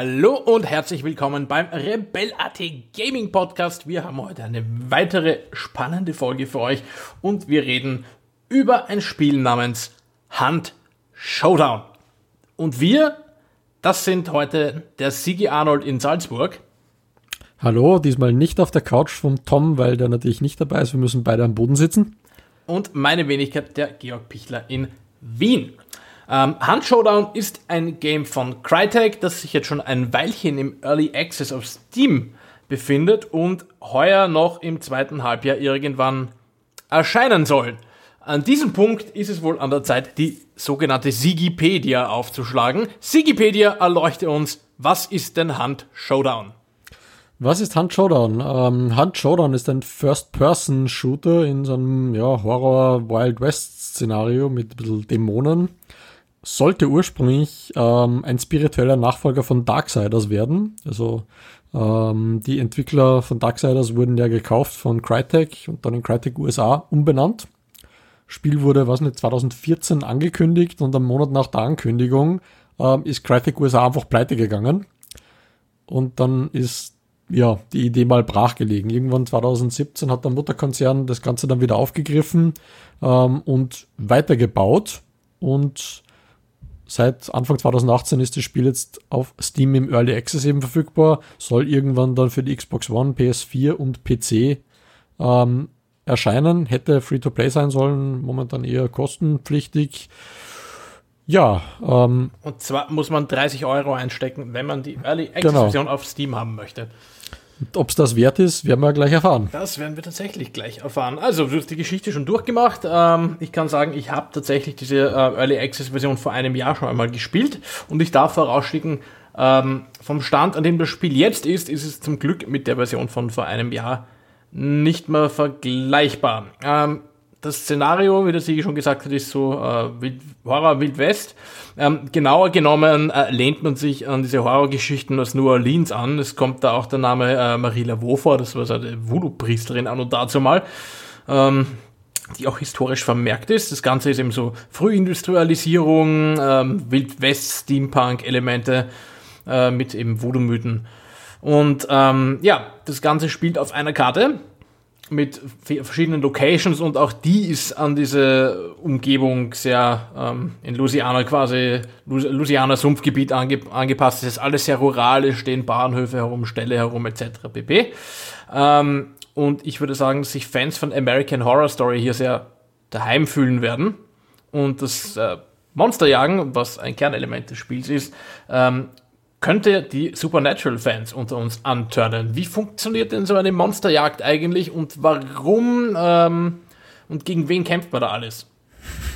Hallo und herzlich willkommen beim Rebel.at Gaming Podcast. Wir haben heute eine weitere spannende Folge für euch und wir reden über ein Spiel namens Hunt Showdown. Und wir, das sind heute der Sigi Arnold in Salzburg. Hallo, diesmal nicht auf der Couch vom Tom, weil der natürlich nicht dabei ist. Wir müssen beide am Boden sitzen. Und meine Wenigkeit, der Georg Pichler in Wien. Ähm, Hunt Showdown ist ein Game von Crytek, das sich jetzt schon ein Weilchen im Early Access auf Steam befindet und heuer noch im zweiten Halbjahr irgendwann erscheinen soll. An diesem Punkt ist es wohl an der Zeit, die sogenannte Sigipedia aufzuschlagen. Sigipedia erleuchte uns, was ist denn Hunt Showdown? Was ist Hunt Showdown? Ähm, Hunt Showdown ist ein First-Person-Shooter in so einem ja, Horror-Wild West-Szenario mit ein bisschen Dämonen sollte ursprünglich ähm, ein spiritueller Nachfolger von Darksiders werden. Also ähm, die Entwickler von Darksiders wurden ja gekauft von Crytek und dann in Crytek USA umbenannt. Spiel wurde, was nicht, 2014 angekündigt und am Monat nach der Ankündigung ähm, ist Crytek USA einfach pleite gegangen. Und dann ist ja die Idee mal brachgelegen. Irgendwann 2017 hat der Mutterkonzern das Ganze dann wieder aufgegriffen ähm, und weitergebaut und Seit Anfang 2018 ist das Spiel jetzt auf Steam im Early Access eben verfügbar, soll irgendwann dann für die Xbox One, PS4 und PC ähm, erscheinen. Hätte Free-to-Play sein sollen, momentan eher kostenpflichtig. Ja. Ähm, und zwar muss man 30 Euro einstecken, wenn man die Early Access-Version genau. auf Steam haben möchte. Ob es das wert ist, werden wir gleich erfahren. Das werden wir tatsächlich gleich erfahren. Also, du hast die Geschichte schon durchgemacht. Ähm, ich kann sagen, ich habe tatsächlich diese äh, Early Access Version vor einem Jahr schon einmal gespielt und ich darf vorausschicken, ähm, vom Stand, an dem das Spiel jetzt ist, ist es zum Glück mit der Version von vor einem Jahr nicht mehr vergleichbar. Ähm, das Szenario, wie der Siege schon gesagt hat, ist so äh, Wild, Horror Wild West. Ähm, genauer genommen äh, lehnt man sich an diese Horrorgeschichten aus New Orleans an. Es kommt da auch der Name äh, Marie Laveau vor, das war so eine Voodoo-Priesterin an und dazu mal, ähm, die auch historisch vermerkt ist. Das Ganze ist eben so Frühindustrialisierung, ähm, Wild West, Steampunk-Elemente äh, mit eben Voodoo-Mythen. Und ähm, ja, das Ganze spielt auf einer Karte mit verschiedenen Locations und auch die ist an diese Umgebung sehr ähm, in Louisiana quasi, Louisiana Sumpfgebiet ange, angepasst. Es ist alles sehr rural, es stehen Bahnhöfe herum, Ställe herum etc. pp. Ähm, und ich würde sagen, sich Fans von American Horror Story hier sehr daheim fühlen werden. Und das äh, Monsterjagen, was ein Kernelement des Spiels ist, ähm, könnte die Supernatural-Fans unter uns antörnen. Wie funktioniert denn so eine Monsterjagd eigentlich und warum ähm, und gegen wen kämpft man da alles?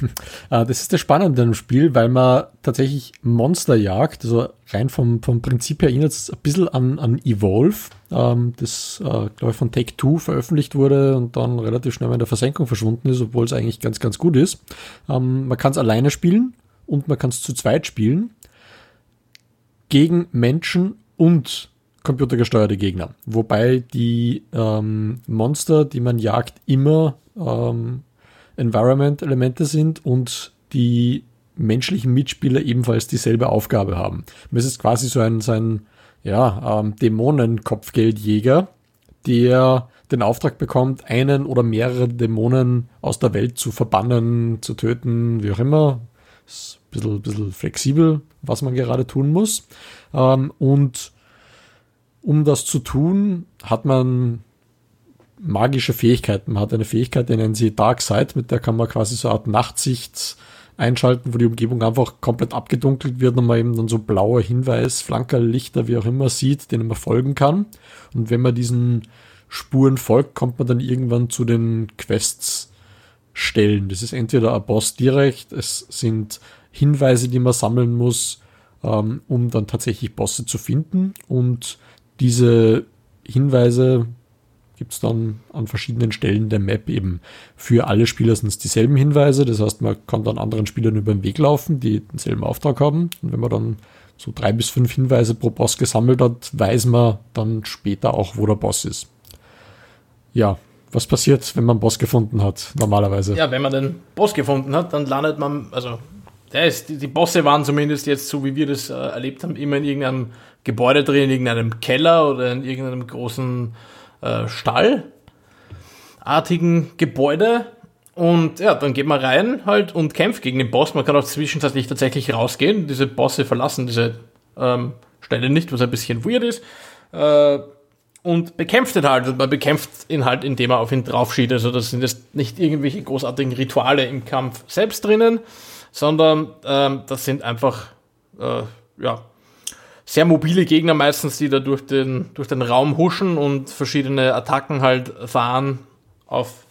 Ah, das ist das Spannende im Spiel, weil man tatsächlich Monster jagt. Also rein vom, vom Prinzip her erinnert es ein bisschen an, an Evolve, ähm, das, äh, glaube ich, von Take Two veröffentlicht wurde und dann relativ schnell in der Versenkung verschwunden ist, obwohl es eigentlich ganz, ganz gut ist. Ähm, man kann es alleine spielen und man kann es zu zweit spielen gegen Menschen und computergesteuerte Gegner. Wobei die ähm, Monster, die man jagt, immer ähm, Environment-Elemente sind und die menschlichen Mitspieler ebenfalls dieselbe Aufgabe haben. Es ist quasi so ein, so ein ja, ähm, Dämonenkopfgeldjäger, der den Auftrag bekommt, einen oder mehrere Dämonen aus der Welt zu verbannen, zu töten, wie auch immer. Ist ein bisschen, bisschen flexibel, was man gerade tun muss. Ähm, und um das zu tun, hat man magische Fähigkeiten. Man hat eine Fähigkeit, die nennen sie Dark Side, mit der kann man quasi so eine Art Nachtsicht einschalten, wo die Umgebung einfach komplett abgedunkelt wird und man eben dann so blaue Hinweis, Flankerlichter, wie auch immer sieht, denen man folgen kann. Und wenn man diesen Spuren folgt, kommt man dann irgendwann zu den Quests stellen. Das ist entweder ein Boss direkt, es sind Hinweise, die man sammeln muss, ähm, um dann tatsächlich Bosse zu finden. Und diese Hinweise gibt es dann an verschiedenen Stellen der Map eben für alle Spieler sind es dieselben Hinweise. Das heißt, man kann dann anderen Spielern über den Weg laufen, die denselben Auftrag haben. Und wenn man dann so drei bis fünf Hinweise pro Boss gesammelt hat, weiß man dann später auch, wo der Boss ist. Ja, was passiert, wenn man Boss gefunden hat, normalerweise? Ja, wenn man den Boss gefunden hat, dann landet man, also ist, die, die Bosse waren zumindest jetzt, so wie wir das äh, erlebt haben, immer in irgendeinem Gebäude drin, in irgendeinem Keller oder in irgendeinem großen äh, Stallartigen Gebäude. Und ja, dann geht man rein halt und kämpft gegen den Boss. Man kann auch zwischenzeitlich tatsächlich rausgehen. Diese Bosse verlassen diese ähm, Stelle nicht, was ein bisschen weird ist. Äh, und bekämpft ihn halt. Und man bekämpft ihn halt, indem er auf ihn draufschießt. Also das sind jetzt nicht irgendwelche großartigen Rituale im Kampf selbst drinnen, sondern ähm, das sind einfach äh, ja, sehr mobile Gegner meistens, die da durch den, durch den Raum huschen und verschiedene Attacken halt fahren auf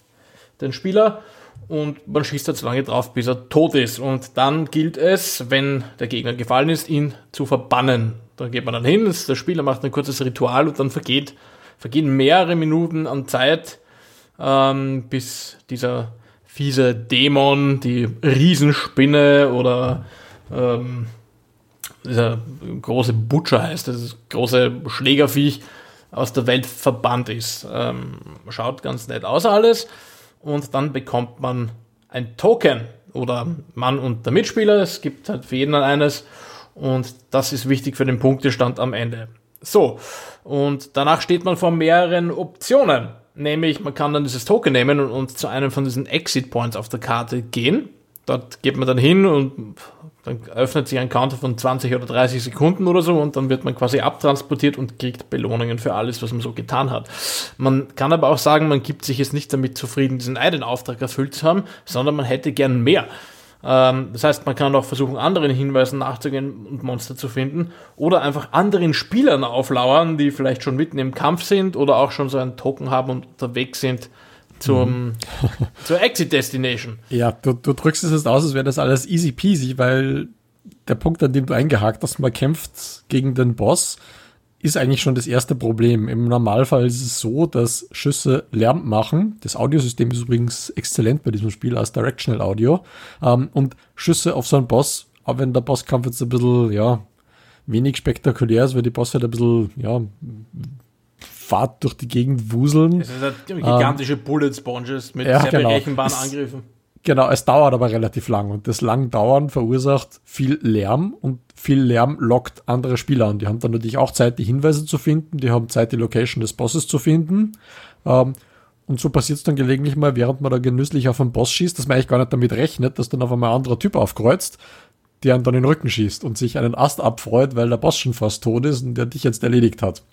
den Spieler. Und man schießt da so lange drauf, bis er tot ist. Und dann gilt es, wenn der Gegner gefallen ist, ihn zu verbannen. Da geht man dann hin, der Spieler macht ein kurzes Ritual und dann vergeht, vergehen mehrere Minuten an Zeit, ähm, bis dieser fiese Dämon, die Riesenspinne oder ähm, dieser große Butcher heißt, das große Schlägerviech aus der Welt verbannt ist. Ähm, schaut ganz nett aus alles. Und dann bekommt man ein Token oder Mann und der Mitspieler. Es gibt halt für jeden eines. Und das ist wichtig für den Punktestand am Ende. So, und danach steht man vor mehreren Optionen. Nämlich, man kann dann dieses Token nehmen und, und zu einem von diesen Exit Points auf der Karte gehen. Dort geht man dann hin und dann öffnet sich ein Counter von 20 oder 30 Sekunden oder so und dann wird man quasi abtransportiert und kriegt Belohnungen für alles, was man so getan hat. Man kann aber auch sagen, man gibt sich jetzt nicht damit zufrieden, diesen einen Auftrag erfüllt zu haben, sondern man hätte gern mehr. Ähm, das heißt, man kann auch versuchen, anderen Hinweisen nachzugehen und Monster zu finden oder einfach anderen Spielern auflauern, die vielleicht schon mitten im Kampf sind oder auch schon so einen Token haben und unterwegs sind zum, mhm. zur Exit Destination. Ja, du, du drückst es jetzt aus, als wäre das alles easy peasy, weil der Punkt, an dem du eingehakt hast, man kämpft gegen den Boss ist eigentlich schon das erste Problem. Im Normalfall ist es so, dass Schüsse Lärm machen. Das Audiosystem ist übrigens exzellent bei diesem Spiel als Directional Audio. Ähm, und Schüsse auf so einen Boss, auch wenn der Bosskampf jetzt ein bisschen, ja, wenig spektakulär ist, weil die Bosse halt ein bisschen, ja, Fahrt durch die Gegend wuseln. Es sind halt gigantische ähm, Bullet Sponges mit ja, sehr genau. berechenbaren Angriffen. Genau, es dauert aber relativ lang und das lang Dauern verursacht viel Lärm und viel Lärm lockt andere Spieler an. Die haben dann natürlich auch Zeit, die Hinweise zu finden, die haben Zeit, die Location des Bosses zu finden. Ähm, und so passiert es dann gelegentlich mal, während man da genüsslich auf einen Boss schießt, dass man eigentlich gar nicht damit rechnet, dass dann auf einmal ein anderer Typ aufkreuzt, der einen dann in den Rücken schießt und sich einen Ast abfreut, weil der Boss schon fast tot ist und der dich jetzt erledigt hat.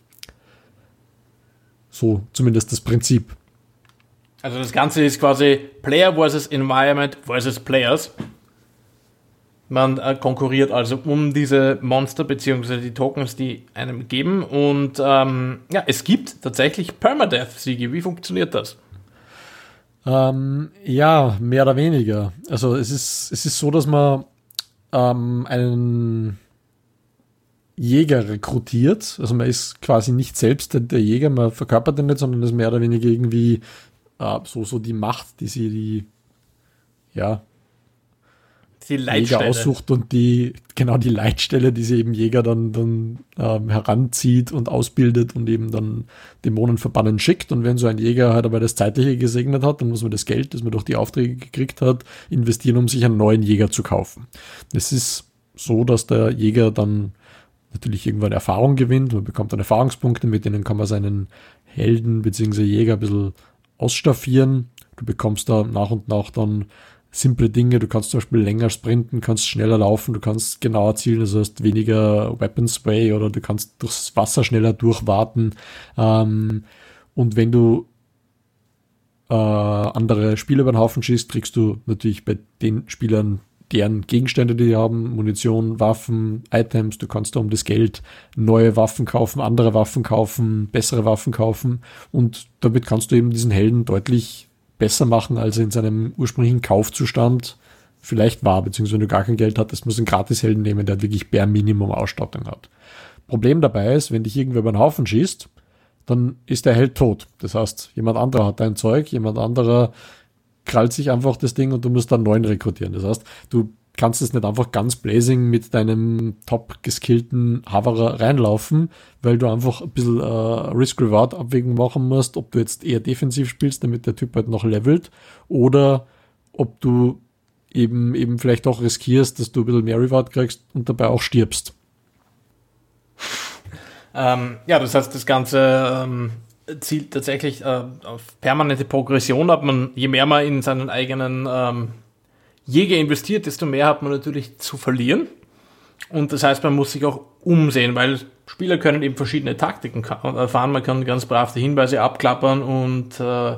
So zumindest das Prinzip. Also das Ganze ist quasi Player versus Environment versus Players. Man äh, konkurriert also um diese Monster bzw. die Tokens, die einem geben. Und ähm, ja, es gibt tatsächlich Permadeath-Siege. Wie funktioniert das? Ähm, ja, mehr oder weniger. Also es ist, es ist so, dass man ähm, einen Jäger rekrutiert. Also man ist quasi nicht selbst der Jäger, man verkörpert den nicht, sondern ist mehr oder weniger irgendwie äh, so, so die Macht, die sie die, ja, die Jäger aussucht und die, genau die Leitstelle, die sie eben Jäger dann, dann ähm, heranzieht und ausbildet und eben dann Dämonen verbannen schickt. Und wenn so ein Jäger halt aber das Zeitliche gesegnet hat, dann muss man das Geld, das man durch die Aufträge gekriegt hat, investieren, um sich einen neuen Jäger zu kaufen. Es ist so, dass der Jäger dann natürlich irgendwann Erfahrung gewinnt, man bekommt dann Erfahrungspunkte, mit denen kann man seinen Helden bzw. Jäger ein bisschen ausstaffieren. Du bekommst da nach und nach dann simple Dinge. Du kannst zum Beispiel länger sprinten, kannst schneller laufen, du kannst genauer zielen, das heißt weniger Weapon Spray oder du kannst durchs Wasser schneller durchwarten. Ähm, und wenn du äh, andere Spieler über den Haufen schießt, kriegst du natürlich bei den Spielern deren Gegenstände, die haben, Munition, Waffen, Items, du kannst da um das Geld neue Waffen kaufen, andere Waffen kaufen, bessere Waffen kaufen und damit kannst du eben diesen Helden deutlich besser machen, als er in seinem ursprünglichen Kaufzustand vielleicht war, beziehungsweise wenn du gar kein Geld hattest, musst du einen Gratishelden nehmen, der wirklich bare Minimum Ausstattung hat. Problem dabei ist, wenn dich irgendwer über den Haufen schießt, dann ist der Held tot. Das heißt, jemand anderer hat dein Zeug, jemand anderer krallt sich einfach das Ding und du musst dann neuen rekrutieren. Das heißt, du kannst es nicht einfach ganz blazing mit deinem top geskillten Haverer reinlaufen, weil du einfach ein bisschen äh, Risk-Reward-Abwägung machen musst, ob du jetzt eher defensiv spielst, damit der Typ halt noch levelt, oder ob du eben, eben vielleicht auch riskierst, dass du ein bisschen mehr Reward kriegst und dabei auch stirbst. Ähm, ja, das heißt, das Ganze ähm, zielt tatsächlich äh, auf permanente Progression ab. Man, je mehr man in seinen eigenen ähm, Jäger investiert, desto mehr hat man natürlich zu verlieren. Und das heißt, man muss sich auch umsehen, weil Spieler können eben verschiedene Taktiken erfahren. Man kann ganz brav die Hinweise abklappern und äh,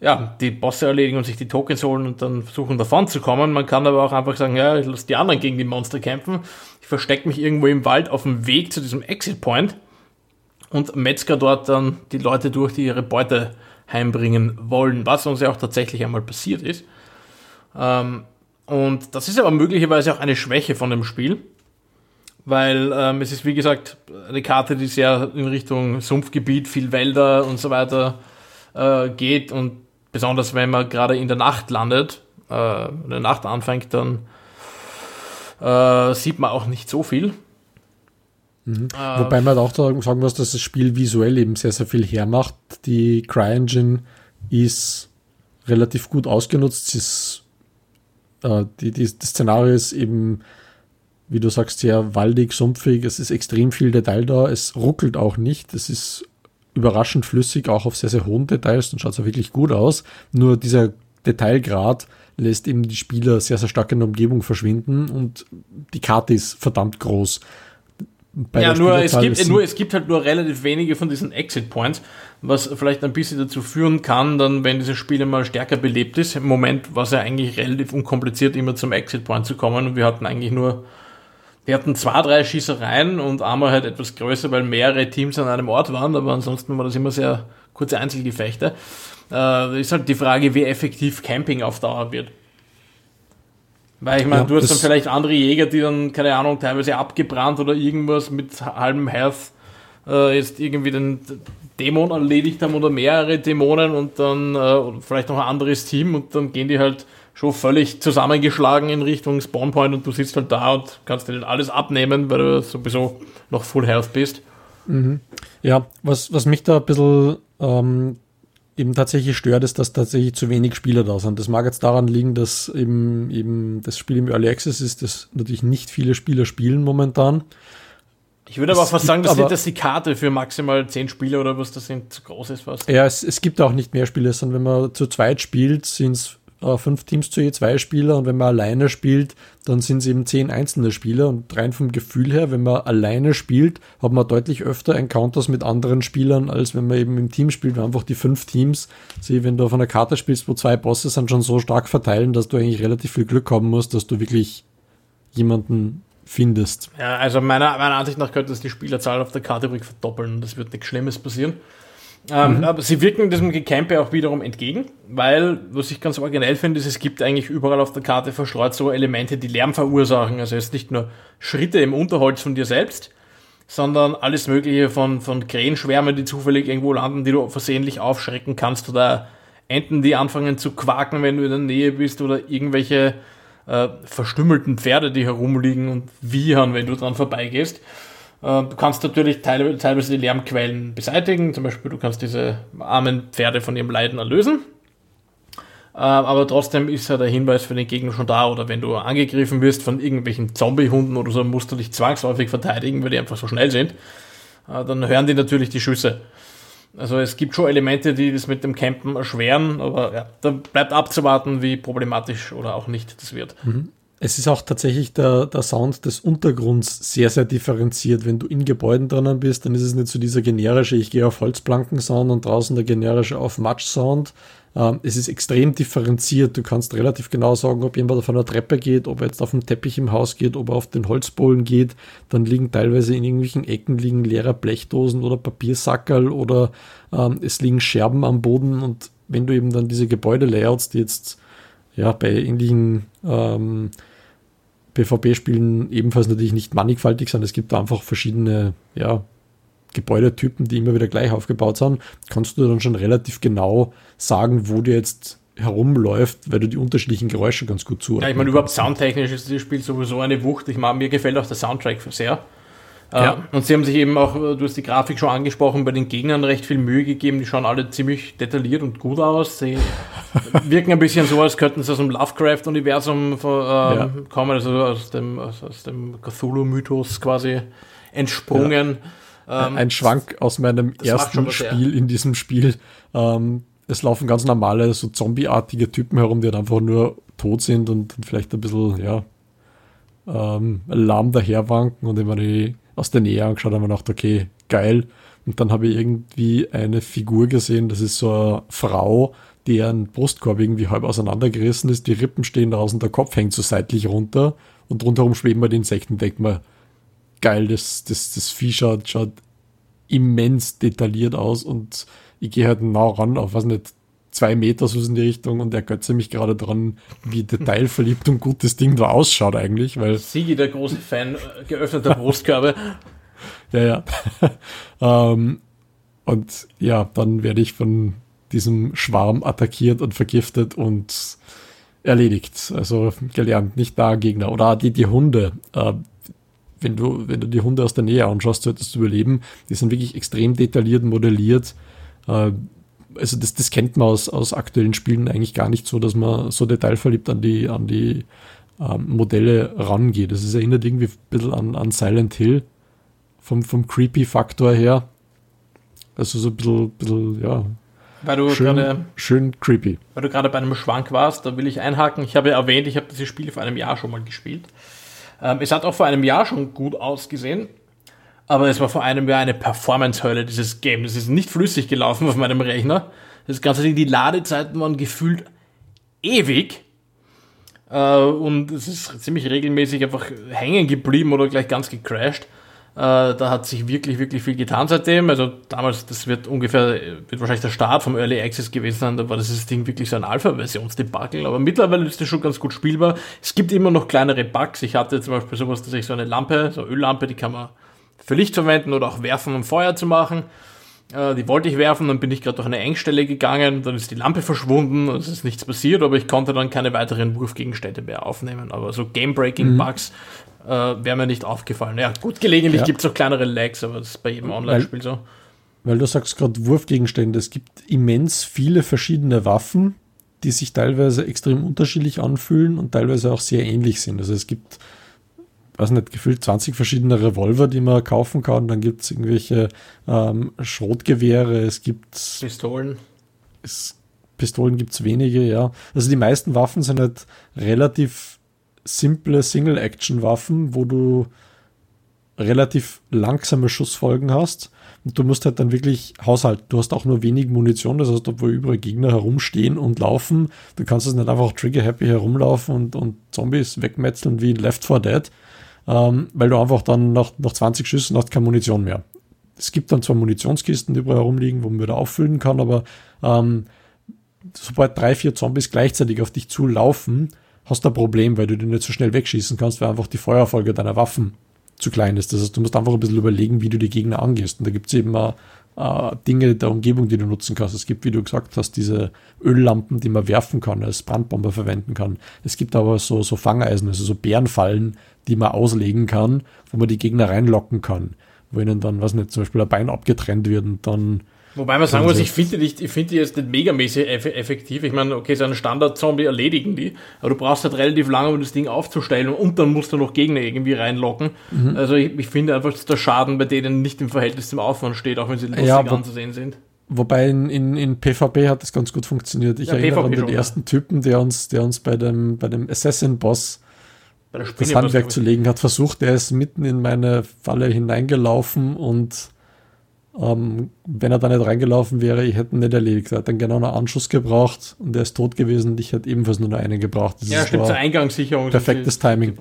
ja, die Bosse erledigen und sich die Tokens holen und dann versuchen davon zu kommen. Man kann aber auch einfach sagen, ja, ich lasse die anderen gegen die Monster kämpfen. Ich verstecke mich irgendwo im Wald auf dem Weg zu diesem Exit Point und Metzger dort dann die Leute durch, die ihre Beute heimbringen wollen, was uns ja auch tatsächlich einmal passiert ist. Ähm, und das ist aber möglicherweise auch eine Schwäche von dem Spiel, weil ähm, es ist wie gesagt eine Karte, die sehr in Richtung Sumpfgebiet, viel Wälder und so weiter äh, geht und besonders wenn man gerade in der Nacht landet, äh, in der Nacht anfängt, dann äh, sieht man auch nicht so viel. Mhm. Wobei man auch sagen muss, dass das Spiel visuell eben sehr, sehr viel hermacht. Die CryEngine ist relativ gut ausgenutzt. Ist, äh, die, die, das Szenario ist eben, wie du sagst, sehr waldig, sumpfig. Es ist extrem viel Detail da. Es ruckelt auch nicht. Es ist überraschend flüssig, auch auf sehr, sehr hohen Details und schaut so wirklich gut aus. Nur dieser Detailgrad lässt eben die Spieler sehr, sehr stark in der Umgebung verschwinden und die Karte ist verdammt groß. Ja, nur es, gibt, nur es gibt halt nur relativ wenige von diesen Exit Points, was vielleicht ein bisschen dazu führen kann, dann, wenn dieses Spiel mal stärker belebt ist. Im Moment war es ja eigentlich relativ unkompliziert, immer zum Exit Point zu kommen und wir hatten eigentlich nur wir hatten zwei, drei Schießereien und einmal halt etwas größer, weil mehrere Teams an einem Ort waren, aber ansonsten war das immer sehr kurze Einzelgefechte. Äh, ist halt die Frage, wie effektiv Camping auf Dauer wird. Weil ich meine, ja, du hast dann vielleicht andere Jäger, die dann, keine Ahnung, teilweise abgebrannt oder irgendwas mit halbem Health äh, jetzt irgendwie den Dämon erledigt haben oder mehrere Dämonen und dann äh, vielleicht noch ein anderes Team und dann gehen die halt schon völlig zusammengeschlagen in Richtung Spawnpoint und du sitzt halt da und kannst dir alles abnehmen, weil du sowieso noch Full Health bist. Mhm. Ja, was, was mich da ein bisschen ähm, eben tatsächlich stört, ist, dass tatsächlich zu wenig Spieler da sind. Das mag jetzt daran liegen, dass eben, eben das Spiel im Early Access ist, dass natürlich nicht viele Spieler spielen momentan. Ich würde aber auch fast sagen, dass, aber, dass die Karte für maximal zehn Spieler oder was das sind, zu groß ist fast. Ja, es, es gibt auch nicht mehr Spieler, sondern wenn man zu zweit spielt, sind es äh, fünf Teams zu je zwei Spieler und wenn man alleine spielt, dann sind es eben zehn einzelne Spieler und rein vom Gefühl her, wenn man alleine spielt, hat man deutlich öfter Encounters mit anderen Spielern, als wenn man eben im Team spielt, weil einfach die fünf Teams, sie, wenn du auf einer Karte spielst, wo zwei Bosse sind, schon so stark verteilen, dass du eigentlich relativ viel Glück haben musst, dass du wirklich jemanden findest. Ja, also meiner, meiner Ansicht nach könnte es die Spielerzahl auf der Karte ruhig verdoppeln. Das wird nichts Schlimmes passieren. Ähm, mhm. Aber sie wirken diesem Gecampe auch wiederum entgegen, weil, was ich ganz originell finde, ist, es gibt eigentlich überall auf der Karte verstreut so Elemente, die Lärm verursachen. Also es ist nicht nur Schritte im Unterholz von dir selbst, sondern alles Mögliche von, von Krähenschwärmen, die zufällig irgendwo landen, die du versehentlich aufschrecken kannst oder Enten, die anfangen zu quaken, wenn du in der Nähe bist oder irgendwelche äh, verstümmelten Pferde, die herumliegen und wiehern, wenn du dran vorbeigehst. Äh, du kannst natürlich teilweise die Lärmquellen beseitigen, zum Beispiel du kannst diese armen Pferde von ihrem Leiden erlösen. Äh, aber trotzdem ist ja der Hinweis für den Gegner schon da, oder wenn du angegriffen wirst von irgendwelchen Zombiehunden oder so, musst du dich zwangsläufig verteidigen, weil die einfach so schnell sind. Äh, dann hören die natürlich die Schüsse. Also es gibt schon Elemente, die das mit dem Campen erschweren, aber ja, da bleibt abzuwarten, wie problematisch oder auch nicht das wird. Mhm. Es ist auch tatsächlich der, der Sound des Untergrunds sehr, sehr differenziert. Wenn du in Gebäuden drinnen bist, dann ist es nicht so dieser generische, ich gehe auf Holzplanken-Sound und draußen der generische auf Matsch-Sound. Ähm, es ist extrem differenziert. Du kannst relativ genau sagen, ob jemand auf einer Treppe geht, ob er jetzt auf dem Teppich im Haus geht, ob er auf den Holzbohlen geht. Dann liegen teilweise in irgendwelchen Ecken liegen leere Blechdosen oder Papiersackerl oder ähm, es liegen Scherben am Boden und wenn du eben dann diese Gebäude-Layouts, die jetzt ja bei ähnlichen ähm, PvP-Spielen ebenfalls natürlich nicht mannigfaltig sind. Es gibt einfach verschiedene ja, Gebäudetypen, die immer wieder gleich aufgebaut sind. Kannst du dann schon relativ genau sagen, wo du jetzt herumläuft, weil du die unterschiedlichen Geräusche ganz gut zuordnen Ja, ich meine, überhaupt soundtechnisch ist dieses Spiel sowieso eine Wucht. Ich meine, mir gefällt auch der Soundtrack sehr. Ja. Und sie haben sich eben auch, du hast die Grafik schon angesprochen, bei den Gegnern recht viel Mühe gegeben. Die schauen alle ziemlich detailliert und gut aus. Sie wirken ein bisschen so, als könnten sie aus dem Lovecraft-Universum äh, ja. kommen, also aus dem, aus dem Cthulhu-Mythos quasi entsprungen. Ja. Ähm, Ein Schwank aus meinem ersten Spiel in diesem Spiel. Ähm, es laufen ganz normale, so zombieartige Typen herum, die halt einfach nur tot sind und vielleicht ein bisschen, ja, ähm, lahm daherwanken und immer die aus der Nähe angeschaut und mir gedacht, okay, geil. Und dann habe ich irgendwie eine Figur gesehen, das ist so eine Frau, deren Brustkorb irgendwie halb auseinandergerissen ist, die Rippen stehen und der Kopf hängt so seitlich runter und rundherum schweben wir die Insekten, denkt man, geil, das, das, das Vieh schaut, schaut immens detailliert aus und ich gehe halt nah ran auf, was nicht, zwei Meter so in die Richtung und ergötze mich gerade dran, wie detailverliebt und gut das Ding da ausschaut eigentlich, weil. Sigi, der große Fan äh, geöffneter Brustkörbe. ja, ja. ähm, und ja, dann werde ich von diesem Schwarm attackiert und vergiftet und erledigt. Also gelernt, nicht da Gegner. Oder die, die Hunde. Äh, wenn du, wenn du die Hunde aus der Nähe anschaust, solltest du überleben. Die sind wirklich extrem detailliert modelliert. Äh, also das, das kennt man aus, aus aktuellen Spielen eigentlich gar nicht so, dass man so detailverliebt an die, an die ähm, Modelle rangeht. Das ist, erinnert irgendwie ein bisschen an, an Silent Hill vom, vom Creepy-Faktor her. Also so ein bisschen, bisschen ja. Weil du schön, grade, schön creepy. Weil du gerade bei einem Schwank warst, da will ich einhaken. Ich habe ja erwähnt, ich habe dieses Spiel vor einem Jahr schon mal gespielt. Ähm, es hat auch vor einem Jahr schon gut ausgesehen. Aber es war vor einem Jahr eine Performance-Hölle, dieses Game. Es ist nicht flüssig gelaufen auf meinem Rechner. Das ganze Ding, die Ladezeiten waren gefühlt ewig. Äh, und es ist ziemlich regelmäßig einfach hängen geblieben oder gleich ganz gecrashed. Äh, da hat sich wirklich, wirklich viel getan seitdem. Also damals, das wird ungefähr, wird wahrscheinlich der Start vom Early Access gewesen sein. Da war das Ding wirklich so ein Alpha-Versionsdebakel. Aber mittlerweile ist das schon ganz gut spielbar. Es gibt immer noch kleinere Bugs. Ich hatte zum Beispiel sowas, dass ich so eine Lampe, so eine Öllampe, die kann man für Licht verwenden oder auch werfen, um Feuer zu machen. Äh, die wollte ich werfen, dann bin ich gerade durch eine Engstelle gegangen, dann ist die Lampe verschwunden, es ist nichts passiert, aber ich konnte dann keine weiteren Wurfgegenstände mehr aufnehmen. Aber so Game-Breaking-Bugs mhm. äh, wäre mir nicht aufgefallen. Ja, gut, gelegentlich ja. gibt es auch kleinere Lags, aber das ist bei jedem Online-Spiel so. Weil du sagst gerade Wurfgegenstände, es gibt immens viele verschiedene Waffen, die sich teilweise extrem unterschiedlich anfühlen und teilweise auch sehr ähnlich sind. Also es gibt weiß nicht, gefühlt 20 verschiedene Revolver, die man kaufen kann. Dann gibt es irgendwelche ähm, Schrotgewehre, es gibt Pistolen. Es, Pistolen gibt es wenige, ja. Also die meisten Waffen sind halt relativ simple Single-Action-Waffen, wo du relativ langsame Schussfolgen hast. Und du musst halt dann wirklich haushalten. Du hast auch nur wenig Munition, das heißt, obwohl überall Gegner herumstehen und laufen, du kannst es nicht einfach trigger-happy herumlaufen und, und Zombies wegmetzeln wie in Left 4 Dead, ähm, weil du einfach dann nach, nach 20 Schüssen hast keine Munition mehr. Es gibt dann zwar Munitionskisten, die überall herumliegen, wo man wieder auffüllen kann, aber ähm, sobald drei, vier Zombies gleichzeitig auf dich zulaufen, hast du ein Problem, weil du die nicht so schnell wegschießen kannst, weil einfach die Feuerfolge deiner Waffen zu klein ist. Das heißt, du musst einfach ein bisschen überlegen, wie du die Gegner angehst. Und da gibt es eben auch äh, Dinge der Umgebung, die du nutzen kannst. Es gibt, wie du gesagt hast, diese Öllampen, die man werfen kann, als Brandbomber verwenden kann. Es gibt aber so, so Fangeisen, also so Bärenfallen, die man auslegen kann, wo man die Gegner reinlocken kann. Wo ihnen dann, was nicht, zum Beispiel ein Bein abgetrennt wird und dann Wobei man sagen muss, ich finde die, ich find die jetzt nicht megamäßig effektiv. Ich meine, okay, so einen Standard-Zombie erledigen die, aber du brauchst halt relativ lange, um das Ding aufzustellen und dann musst du noch Gegner irgendwie reinlocken. Mhm. Also ich, ich, finde einfach, dass der Schaden bei denen nicht im Verhältnis zum Aufwand steht, auch wenn sie lustig ja, anzusehen sind. Wobei in, in, in PvP hat das ganz gut funktioniert. Ich ja, erinnere PvP an den schon, ersten ja. Typen, der uns, der uns bei dem, bei dem Assassin-Boss das Handwerk zu legen hat versucht. Der ist mitten in meine Falle hineingelaufen und ähm, wenn er da nicht reingelaufen wäre, ich hätte ihn nicht erledigt. Er hat dann genau einen Anschuss gebraucht und er ist tot gewesen und ich hätte ebenfalls nur noch einen gebraucht. Das ja, stimmt, zur Eingangssicherung. Perfektes Timing.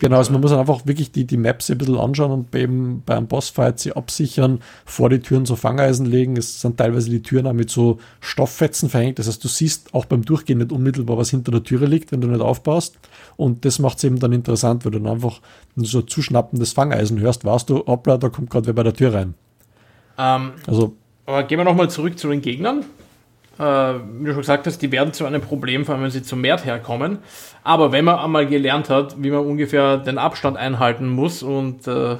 Genau, also man muss einfach wirklich die, die Maps ein bisschen anschauen und beim, beim Bossfight sie absichern, vor die Türen so Fangeisen legen. Es sind teilweise die Türen auch mit so Stofffetzen verhängt. Das heißt, du siehst auch beim Durchgehen nicht unmittelbar, was hinter der Türe liegt, wenn du nicht aufpasst. Und das macht es eben dann interessant, weil du dann einfach so zuschnappendes Fangeisen hörst, weißt du, hoppla, da kommt gerade wer bei der Tür rein. Ähm, also, aber gehen wir nochmal zurück zu den Gegnern. Äh, wie du schon gesagt hast, die werden zu einem Problem, vor allem wenn sie zum Mert herkommen. Aber wenn man einmal gelernt hat, wie man ungefähr den Abstand einhalten muss und äh,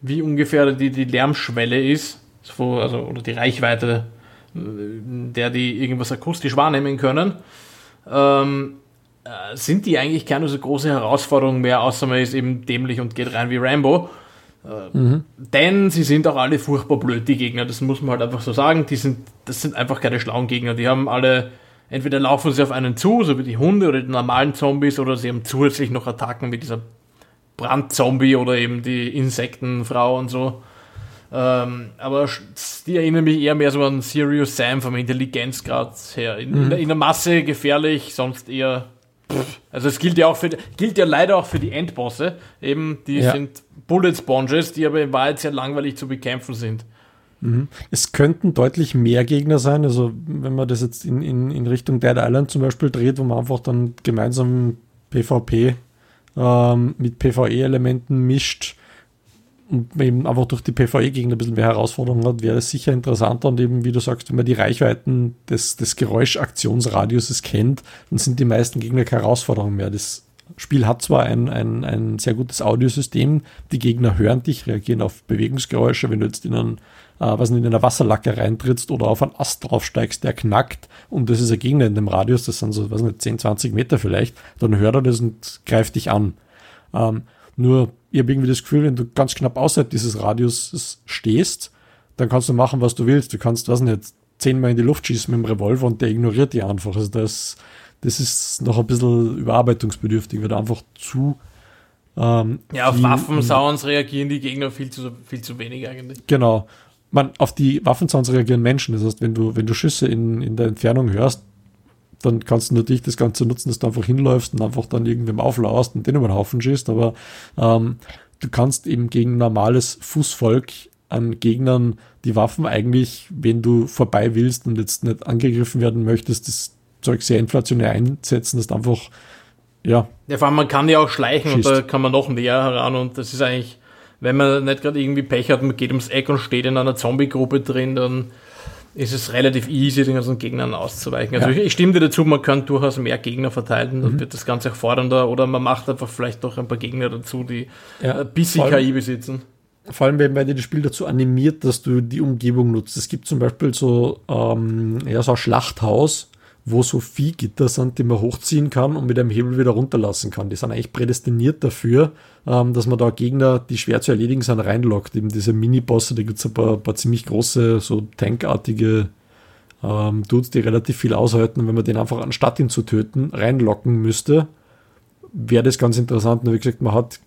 wie ungefähr die, die Lärmschwelle ist, also, oder die Reichweite, der die irgendwas akustisch wahrnehmen können, ähm, äh, sind die eigentlich keine so große Herausforderung mehr, außer man ist eben dämlich und geht rein wie Rambo. Mhm. Denn sie sind auch alle furchtbar blöd, die Gegner. Das muss man halt einfach so sagen. Die sind, das sind einfach keine schlauen Gegner. Die haben alle, entweder laufen sie auf einen zu, so wie die Hunde oder die normalen Zombies, oder sie haben zusätzlich noch Attacken wie dieser Brandzombie oder eben die Insektenfrau und so. Ähm, aber die erinnern mich eher mehr so an Sirius Sam vom Intelligenzgrad her. In, mhm. in, der, Masse gefährlich, sonst eher. Pff. Also es gilt ja auch für gilt ja leider auch für die Endbosse. Eben, die ja. sind Bullet Sponges, die aber in Wahrheit sehr langweilig zu bekämpfen sind. Mhm. Es könnten deutlich mehr Gegner sein. Also wenn man das jetzt in, in, in Richtung Dead Island zum Beispiel dreht, wo man einfach dann gemeinsam PvP ähm, mit PvE-Elementen mischt und eben einfach durch die PvE-Gegner ein bisschen mehr Herausforderungen hat, wäre es sicher interessanter und eben, wie du sagst, wenn man die Reichweiten des, des Geräuschaktionsradiuses kennt, dann sind die meisten Gegner keine Herausforderungen mehr. Das Spiel hat zwar ein, ein, ein sehr gutes Audiosystem, die Gegner hören dich, reagieren auf Bewegungsgeräusche, wenn du jetzt in einen, äh, was in eine Wasserlacke reintrittst oder auf einen Ast draufsteigst, der knackt und das ist ein Gegner in dem Radius, das sind so, was nicht, 10, 20 Meter vielleicht, dann hört er das und greift dich an. Ähm, nur, ich habe irgendwie das Gefühl, wenn du ganz knapp außerhalb dieses Radius stehst, dann kannst du machen, was du willst. Du kannst, was nicht, zehnmal in die Luft schießen mit dem Revolver und der ignoriert dich einfach. Also das, das ist noch ein bisschen überarbeitungsbedürftig, weil du einfach zu ähm, ja, auf Waffensounds reagieren die Gegner viel zu, viel zu wenig eigentlich. Genau. Man, auf die Waffensounds reagieren Menschen. Das heißt, wenn du, wenn du Schüsse in, in der Entfernung hörst, dann kannst du natürlich das Ganze nutzen, dass du einfach hinläufst und einfach dann irgendwem auflauerst und den über den Haufen schießt. Aber ähm, du kannst eben gegen normales Fußvolk an Gegnern die Waffen eigentlich, wenn du vorbei willst und jetzt nicht angegriffen werden möchtest, das Zeug sehr inflationär einsetzen, dass du einfach, ja. Ja, vor allem man kann ja auch schleichen schießt. und da kann man noch näher heran und das ist eigentlich, wenn man nicht gerade irgendwie Pech hat, man geht ums Eck und steht in einer Zombie-Gruppe drin, dann ist es relativ easy, den ganzen Gegnern auszuweichen. Also ja. ich, ich, stimme dir dazu, man kann durchaus mehr Gegner verteilen, dann mhm. wird das Ganze auch fordernder oder man macht einfach vielleicht doch ein paar Gegner dazu, die ja. ein bisschen KI besitzen. Vor allem, wenn das Spiel dazu animiert, dass du die Umgebung nutzt. Es gibt zum Beispiel so, ähm, ja, so ein Schlachthaus, wo so Viehgitter sind, die man hochziehen kann und mit einem Hebel wieder runterlassen kann. Die sind eigentlich prädestiniert dafür, ähm, dass man da Gegner, die schwer zu erledigen sind, reinlockt. Eben diese Mini-Bosse, da gibt es ein paar, paar, ziemlich große, so tankartige ähm, Dudes, die relativ viel aushalten. Und wenn man den einfach anstatt ihn zu töten, reinlocken müsste, wäre das ganz interessant. Nur wie gesagt, man hat,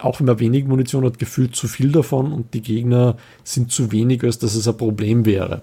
auch man wenig Munition hat, gefühlt zu viel davon und die Gegner sind zu wenig, als dass es ein Problem wäre.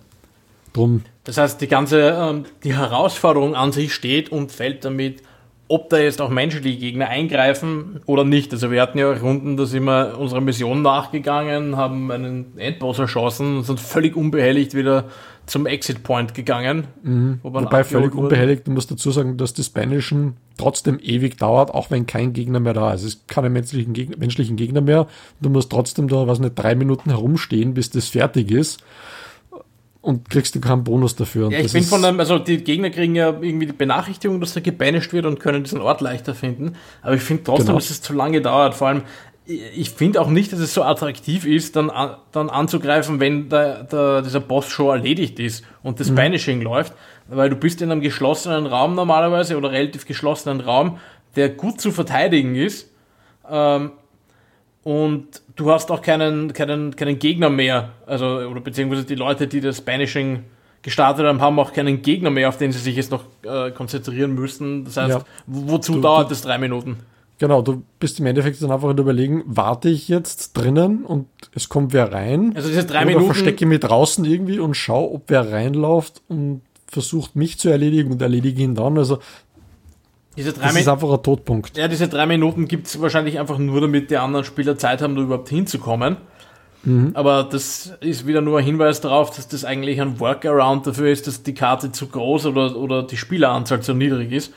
Drum. Das heißt, die ganze ähm, die Herausforderung an sich steht und fällt damit, ob da jetzt auch menschliche Gegner eingreifen oder nicht. Also wir hatten ja Runden, da sind wir unserer Mission nachgegangen, haben einen Endboss erschossen und sind völlig unbehelligt wieder zum Exit Point gegangen. Mhm. Wo Wobei völlig wurde. unbehelligt, du musst dazu sagen, dass das Spanischen trotzdem ewig dauert, auch wenn kein Gegner mehr da ist. Es ist keine menschlichen Gegner, menschlichen Gegner mehr. Du musst trotzdem da, was nicht, drei Minuten herumstehen, bis das fertig ist und kriegst du keinen Bonus dafür. ja, ich bin von einem, also die Gegner kriegen ja irgendwie die Benachrichtigung, dass er gebanished wird und können diesen Ort leichter finden. Aber ich finde trotzdem, genau. dass es zu lange dauert. Vor allem, ich finde auch nicht, dass es so attraktiv ist, dann, dann anzugreifen, wenn der, der, dieser Boss schon erledigt ist und das mhm. Banishing läuft. Weil du bist in einem geschlossenen Raum normalerweise oder relativ geschlossenen Raum, der gut zu verteidigen ist. Ähm, und du hast auch keinen, keinen, keinen Gegner mehr, also, oder beziehungsweise die Leute, die das Banishing gestartet haben, haben auch keinen Gegner mehr, auf den sie sich jetzt noch äh, konzentrieren müssen. Das heißt, ja. wozu du, dauert du, das drei Minuten? Genau, du bist im Endeffekt dann einfach in überlegen, warte ich jetzt drinnen und es kommt wer rein? Also diese drei oder Minuten. verstecke mich draußen irgendwie und schau, ob wer reinläuft und versucht mich zu erledigen und erledige ihn dann. Also diese drei das ist einfach ein Todpunkt. Ja, diese drei Minuten gibt es wahrscheinlich einfach nur, damit die anderen Spieler Zeit haben, da überhaupt hinzukommen. Mhm. Aber das ist wieder nur ein Hinweis darauf, dass das eigentlich ein Workaround dafür ist, dass die Karte zu groß oder, oder die Spieleranzahl zu niedrig ist.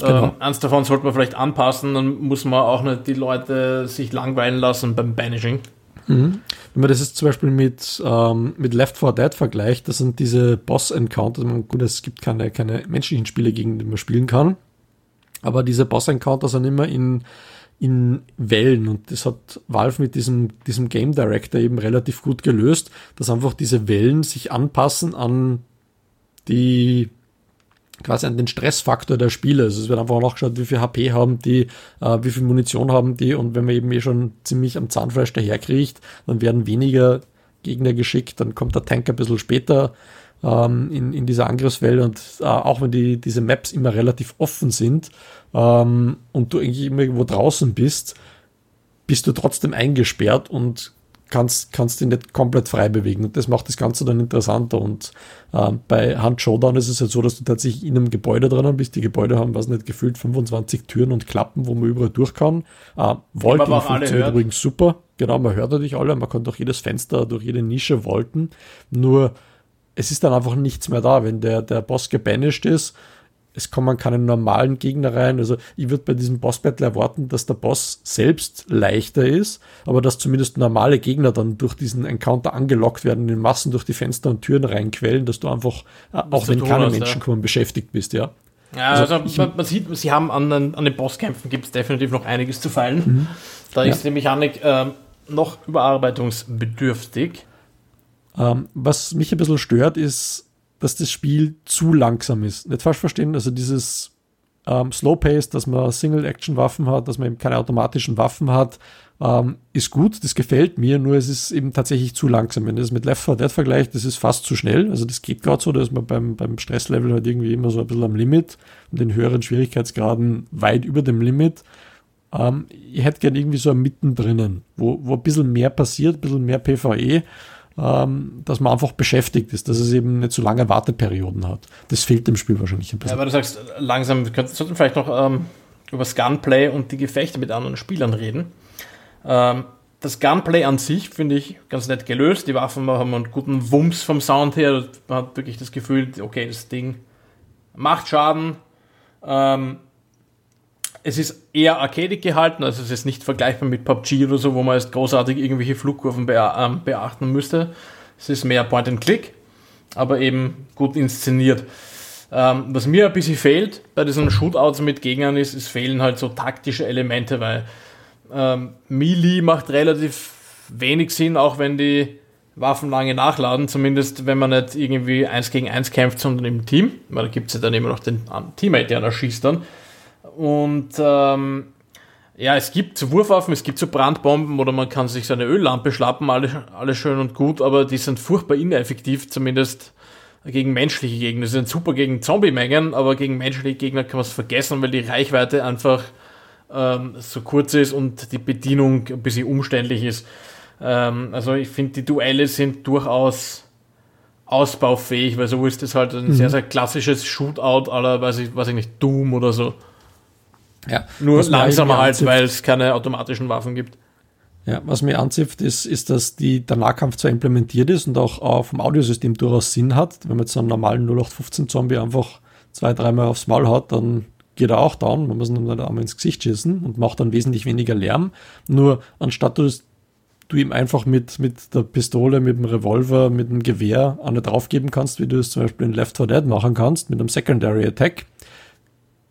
Genau. Ähm, eins davon sollte man vielleicht anpassen, dann muss man auch nicht die Leute sich langweilen lassen beim Banishing. Mhm. Wenn man das jetzt zum Beispiel mit, ähm, mit Left 4 Dead vergleicht, das sind diese Boss-Encounters, gut, es gibt keine, keine menschlichen Spiele, gegen die man spielen kann, aber diese Boss-Encounter sind immer in, in Wellen und das hat Valve mit diesem, diesem Game Director eben relativ gut gelöst, dass einfach diese Wellen sich anpassen an die quasi an den Stressfaktor der Spieler. Also es wird einfach nachgeschaut, wie viel HP haben die, äh, wie viel Munition haben die und wenn man eben eh schon ziemlich am Zahnfleisch daherkriecht, dann werden weniger Gegner geschickt, dann kommt der Tank ein bisschen später ähm, in, in dieser Angriffswelle und äh, auch wenn die, diese Maps immer relativ offen sind ähm, und du irgendwie immer irgendwo draußen bist, bist du trotzdem eingesperrt und kannst, kannst dich nicht komplett frei bewegen. Und das macht das Ganze dann interessanter. Und äh, bei Hand Showdown ist es halt so, dass du tatsächlich in einem Gebäude drinnen bist. Die Gebäude haben, was nicht, gefühlt 25 Türen und Klappen, wo man überall durch kann. Äh, Vaulting funktioniert übrigens super. Genau, man hört natürlich alle, man kann durch jedes Fenster, durch jede Nische volten. Nur es ist dann einfach nichts mehr da. Wenn der, der Boss gebanished ist, es kommen keine normalen Gegner rein. Also ich würde bei diesem Boss-Battle erwarten, dass der Boss selbst leichter ist, aber dass zumindest normale Gegner dann durch diesen Encounter angelockt werden, in Massen durch die Fenster und Türen reinquellen, dass du einfach, äh, auch wenn keine hast, Menschen ja. kommen, beschäftigt bist, ja. Ja, also, also ich, man, man, sieht, sie haben an den, an den Bosskämpfen gibt es definitiv noch einiges zu feilen. Mhm. Da ist ja. die Mechanik äh, noch überarbeitungsbedürftig. Ähm, was mich ein bisschen stört, ist, dass das Spiel zu langsam ist. Nicht falsch verstehen, also dieses ähm, Slow Pace, dass man Single-Action-Waffen hat, dass man eben keine automatischen Waffen hat, ähm, ist gut, das gefällt mir, nur es ist eben tatsächlich zu langsam. Wenn das mit Left 4 Dead vergleicht, das ist fast zu schnell. Also das geht gerade so, da ist man beim, beim Stresslevel halt irgendwie immer so ein bisschen am Limit und den höheren Schwierigkeitsgraden weit über dem Limit. Ähm, ich hätte gern irgendwie so ein mittendrin, wo, wo ein bisschen mehr passiert, ein bisschen mehr PvE ähm, dass man einfach beschäftigt ist, dass es eben nicht so lange Warteperioden hat. Das fehlt dem Spiel wahrscheinlich ein bisschen. Ja, aber du sagst, langsam, wir könnten vielleicht noch ähm, über das Gunplay und die Gefechte mit anderen Spielern reden. Ähm, das Gunplay an sich finde ich ganz nett gelöst. Die Waffen haben einen guten Wumms vom Sound her. Man hat wirklich das Gefühl, okay, das Ding macht Schaden. Ähm, es ist eher arcadig gehalten, also es ist nicht vergleichbar mit PUBG oder so, wo man jetzt großartig irgendwelche Flugkurven ähm, beachten müsste. Es ist mehr Point and Click, aber eben gut inszeniert. Ähm, was mir ein bisschen fehlt bei diesen Shootouts mit Gegnern ist, es fehlen halt so taktische Elemente, weil ähm, Melee macht relativ wenig Sinn, auch wenn die Waffen lange nachladen, zumindest wenn man nicht irgendwie eins gegen eins kämpft, sondern im Team, weil da gibt es ja dann immer noch den Teammate, der da schießt dann. Und ähm, ja, es gibt so Wurfwaffen, es gibt so Brandbomben oder man kann sich so eine Öllampe schlappen, alles, alles schön und gut, aber die sind furchtbar ineffektiv, zumindest gegen menschliche Gegner. Sie sind super gegen Zombie-Mengen, aber gegen menschliche Gegner kann man es vergessen, weil die Reichweite einfach ähm, so kurz ist und die Bedienung ein bisschen umständlich ist. Ähm, also ich finde, die Duelle sind durchaus ausbaufähig, weil so ist es halt ein mhm. sehr, sehr klassisches Shootout aller, weiß ich, weiß ich nicht, Doom oder so. Ja, Nur langsamer halt, weil es keine automatischen Waffen gibt. Ja, was mir anzipft, ist, ist, dass die, der Nahkampf zwar implementiert ist und auch, auch vom Audiosystem durchaus Sinn hat. Wenn man jetzt einen normalen 0815-Zombie einfach zwei, dreimal aufs Maul hat, dann geht er auch down. Man muss ihm dann einmal ins Gesicht schießen und macht dann wesentlich weniger Lärm. Nur anstatt du, du ihm einfach mit, mit der Pistole, mit dem Revolver, mit dem Gewehr eine draufgeben kannst, wie du es zum Beispiel in Left 4 Dead machen kannst, mit einem Secondary Attack,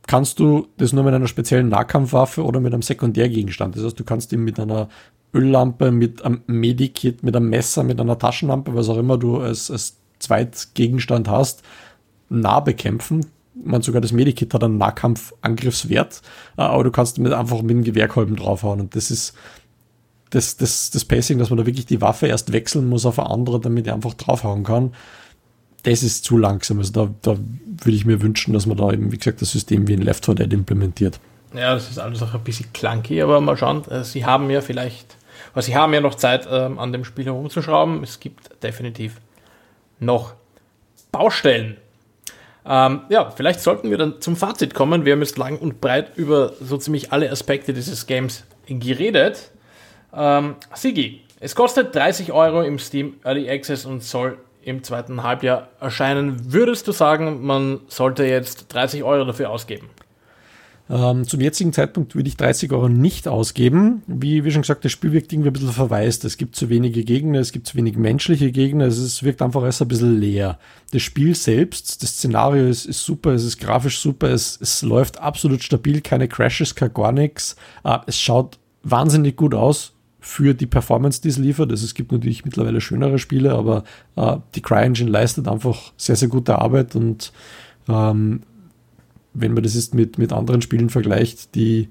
kannst du das nur mit einer speziellen Nahkampfwaffe oder mit einem Sekundärgegenstand. Das heißt, du kannst ihn mit einer Öllampe, mit einem Medikit, mit einem Messer, mit einer Taschenlampe, was auch immer du als, als Zweitgegenstand hast, nah bekämpfen. Man sogar das Medikit hat einen Nahkampfangriffswert, äh, aber du kannst mit einfach mit dem Gewehrkolben draufhauen. Und das ist das, das, das Pacing, dass man da wirklich die Waffe erst wechseln muss auf eine andere, damit er einfach draufhauen kann das ist zu langsam. Also da, da würde ich mir wünschen, dass man da eben, wie gesagt, das System wie in Left 4 Dead implementiert. Ja, das ist alles auch ein bisschen clunky, aber mal schauen. Äh, sie haben ja vielleicht, weil sie haben ja noch Zeit, ähm, an dem Spiel herumzuschrauben. Es gibt definitiv noch Baustellen. Ähm, ja, vielleicht sollten wir dann zum Fazit kommen. Wir haben jetzt lang und breit über so ziemlich alle Aspekte dieses Games geredet. Ähm, Sigi, es kostet 30 Euro im Steam Early Access und soll im zweiten Halbjahr erscheinen. Würdest du sagen, man sollte jetzt 30 Euro dafür ausgeben? Ähm, zum jetzigen Zeitpunkt würde ich 30 Euro nicht ausgeben. Wie, wie schon gesagt, das Spiel wirkt irgendwie ein bisschen verwaist. Es gibt zu wenige Gegner, es gibt zu wenig menschliche Gegner, es ist, wirkt einfach erst ein bisschen leer. Das Spiel selbst, das Szenario ist, ist super, es ist grafisch super, es, es läuft absolut stabil, keine Crashes, kein gar nichts. Äh, es schaut wahnsinnig gut aus für die Performance, die es liefert. Also es gibt natürlich mittlerweile schönere Spiele, aber äh, die CryEngine leistet einfach sehr, sehr gute Arbeit und ähm, wenn man das jetzt mit, mit anderen Spielen vergleicht, die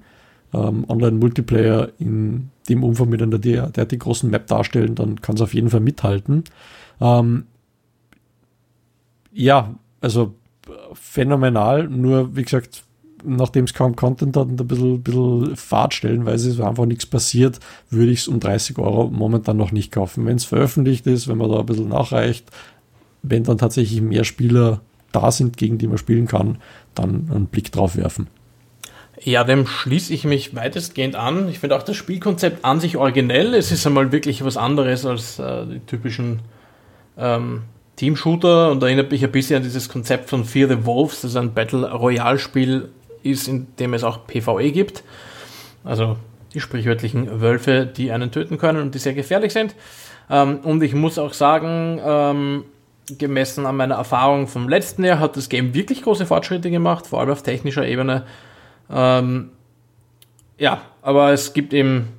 ähm, Online-Multiplayer in dem Umfang mit einer derartig großen Map darstellen, dann kann es auf jeden Fall mithalten. Ähm, ja, also phänomenal, nur wie gesagt, nachdem es kaum Content hat und ein bisschen, bisschen Fahrt stellenweise ist einfach nichts passiert, würde ich es um 30 Euro momentan noch nicht kaufen. Wenn es veröffentlicht ist, wenn man da ein bisschen nachreicht, wenn dann tatsächlich mehr Spieler da sind, gegen die man spielen kann, dann einen Blick drauf werfen. Ja, dem schließe ich mich weitestgehend an. Ich finde auch das Spielkonzept an sich originell. Es ist einmal wirklich was anderes als äh, die typischen ähm, Team-Shooter und erinnert mich ein bisschen an dieses Konzept von Fear the Wolves, das ein Battle Royale-Spiel ist, in dem es auch PvE gibt. Also die sprichwörtlichen Wölfe, die einen töten können und die sehr gefährlich sind. Ähm, und ich muss auch sagen, ähm, gemessen an meiner Erfahrung vom letzten Jahr hat das Game wirklich große Fortschritte gemacht, vor allem auf technischer Ebene. Ähm, ja, aber es gibt eben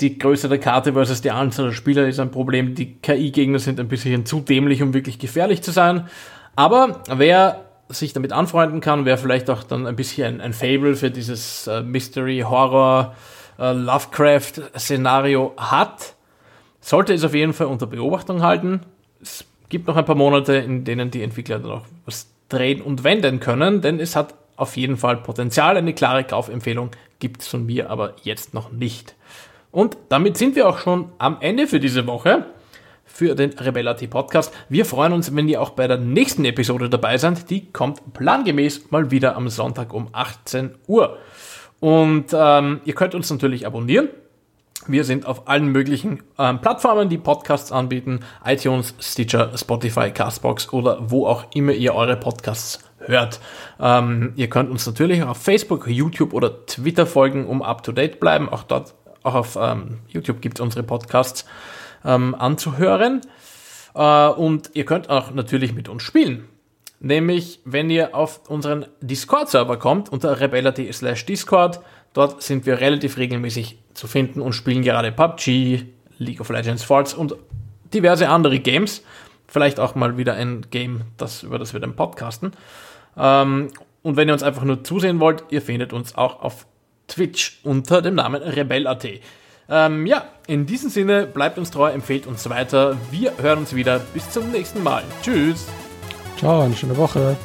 die Größe der Karte versus die Anzahl der Spieler ist ein Problem. Die KI-Gegner sind ein bisschen zu dämlich, um wirklich gefährlich zu sein. Aber wer sich damit anfreunden kann, wer vielleicht auch dann ein bisschen ein, ein Fable für dieses äh, Mystery, Horror, äh, Lovecraft-Szenario hat, sollte es auf jeden Fall unter Beobachtung halten. Es gibt noch ein paar Monate, in denen die Entwickler dann auch was drehen und wenden können, denn es hat auf jeden Fall Potenzial. Eine klare Kaufempfehlung gibt es von mir aber jetzt noch nicht. Und damit sind wir auch schon am Ende für diese Woche für den Rebellati Podcast. Wir freuen uns, wenn ihr auch bei der nächsten Episode dabei seid. Die kommt plangemäß mal wieder am Sonntag um 18 Uhr. Und ähm, ihr könnt uns natürlich abonnieren wir sind auf allen möglichen ähm, Plattformen, die Podcasts anbieten, iTunes, Stitcher, Spotify, Castbox oder wo auch immer ihr eure Podcasts hört. Ähm, ihr könnt uns natürlich auf Facebook, YouTube oder Twitter folgen, um up to date bleiben. Auch dort, auch auf ähm, YouTube gibt es unsere Podcasts ähm, anzuhören. Äh, und ihr könnt auch natürlich mit uns spielen. Nämlich, wenn ihr auf unseren Discord-Server kommt, unter rebella.de slash Discord, dort sind wir relativ regelmäßig zu finden und spielen gerade PUBG, League of Legends, Forts und diverse andere Games. Vielleicht auch mal wieder ein Game, das, über das wir dann podcasten. Ähm, und wenn ihr uns einfach nur zusehen wollt, ihr findet uns auch auf Twitch unter dem Namen Rebell.at. Ähm, ja, in diesem Sinne, bleibt uns treu, empfehlt uns weiter. Wir hören uns wieder. Bis zum nächsten Mal. Tschüss. Ciao, eine schöne Woche.